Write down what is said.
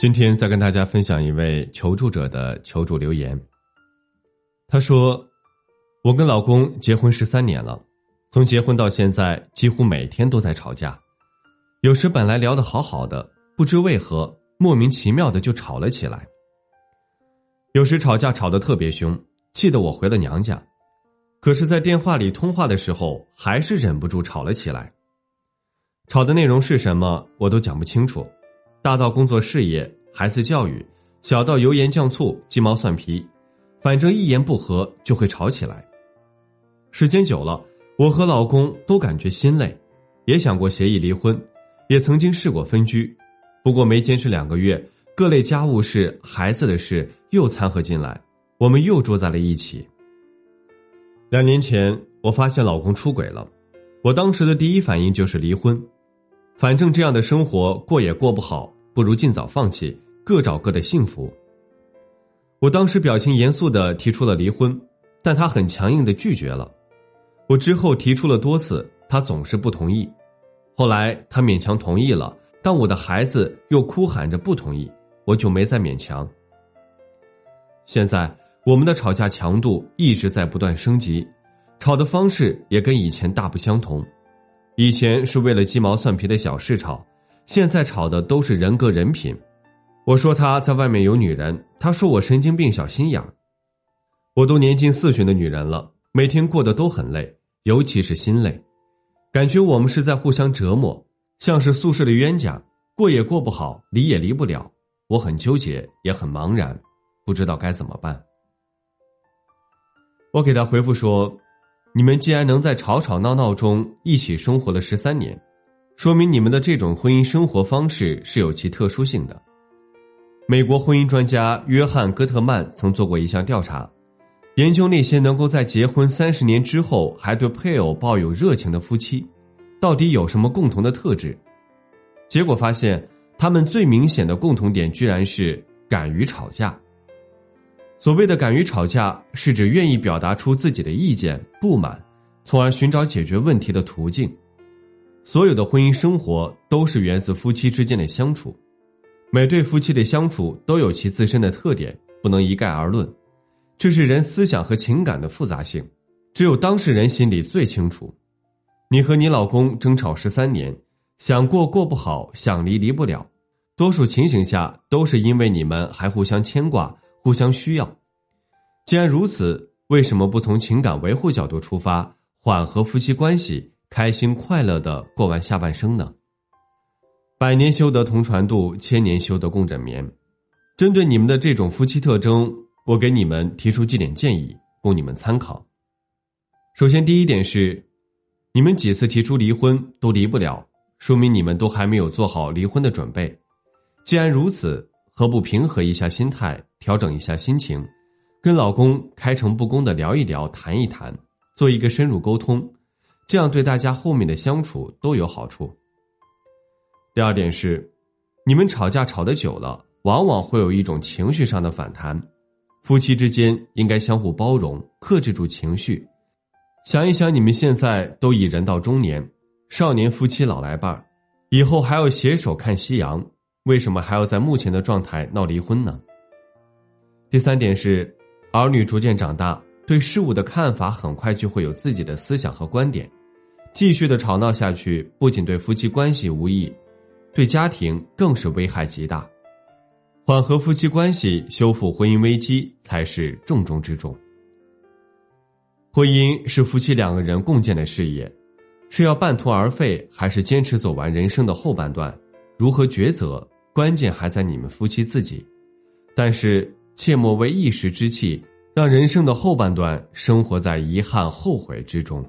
今天再跟大家分享一位求助者的求助留言。他说：“我跟老公结婚十三年了，从结婚到现在，几乎每天都在吵架。有时本来聊得好好的，不知为何莫名其妙的就吵了起来。有时吵架吵得特别凶，气得我回了娘家。可是，在电话里通话的时候，还是忍不住吵了起来。吵的内容是什么，我都讲不清楚。”大到工作事业、孩子教育，小到油盐酱醋、鸡毛蒜皮，反正一言不合就会吵起来。时间久了，我和老公都感觉心累，也想过协议离婚，也曾经试过分居，不过没坚持两个月，各类家务事、孩子的事又掺和进来，我们又住在了一起。两年前，我发现老公出轨了，我当时的第一反应就是离婚。反正这样的生活过也过不好，不如尽早放弃，各找各的幸福。我当时表情严肃的提出了离婚，但他很强硬的拒绝了。我之后提出了多次，他总是不同意。后来他勉强同意了，但我的孩子又哭喊着不同意，我就没再勉强。现在我们的吵架强度一直在不断升级，吵的方式也跟以前大不相同。以前是为了鸡毛蒜皮的小事吵，现在吵的都是人格人品。我说他在外面有女人，他说我神经病、小心眼。我都年近四旬的女人了，每天过得都很累，尤其是心累，感觉我们是在互相折磨，像是宿舍的冤家，过也过不好，离也离不了。我很纠结，也很茫然，不知道该怎么办。我给他回复说。你们既然能在吵吵闹闹中一起生活了十三年，说明你们的这种婚姻生活方式是有其特殊性的。美国婚姻专家约翰·戈特曼曾做过一项调查，研究那些能够在结婚三十年之后还对配偶抱有热情的夫妻，到底有什么共同的特质？结果发现，他们最明显的共同点居然是敢于吵架。所谓的敢于吵架，是指愿意表达出自己的意见、不满，从而寻找解决问题的途径。所有的婚姻生活都是源自夫妻之间的相处，每对夫妻的相处都有其自身的特点，不能一概而论。这是人思想和情感的复杂性，只有当事人心里最清楚。你和你老公争吵十三年，想过过不好，想离离不了，多数情形下都是因为你们还互相牵挂。互相需要，既然如此，为什么不从情感维护角度出发，缓和夫妻关系，开心快乐的过完下半生呢？百年修得同船渡，千年修得共枕眠。针对你们的这种夫妻特征，我给你们提出几点建议，供你们参考。首先，第一点是，你们几次提出离婚都离不了，说明你们都还没有做好离婚的准备。既然如此。何不平和一下心态，调整一下心情，跟老公开诚布公的聊一聊，谈一谈，做一个深入沟通，这样对大家后面的相处都有好处。第二点是，你们吵架吵得久了，往往会有一种情绪上的反弹，夫妻之间应该相互包容，克制住情绪。想一想，你们现在都已人到中年，少年夫妻老来伴以后还要携手看夕阳。为什么还要在目前的状态闹离婚呢？第三点是，儿女逐渐长大，对事物的看法很快就会有自己的思想和观点。继续的吵闹下去，不仅对夫妻关系无益，对家庭更是危害极大。缓和夫妻关系，修复婚姻危机才是重中之重。婚姻是夫妻两个人共建的事业，是要半途而废，还是坚持走完人生的后半段？如何抉择？关键还在你们夫妻自己，但是切莫为一时之气，让人生的后半段生活在遗憾后悔之中。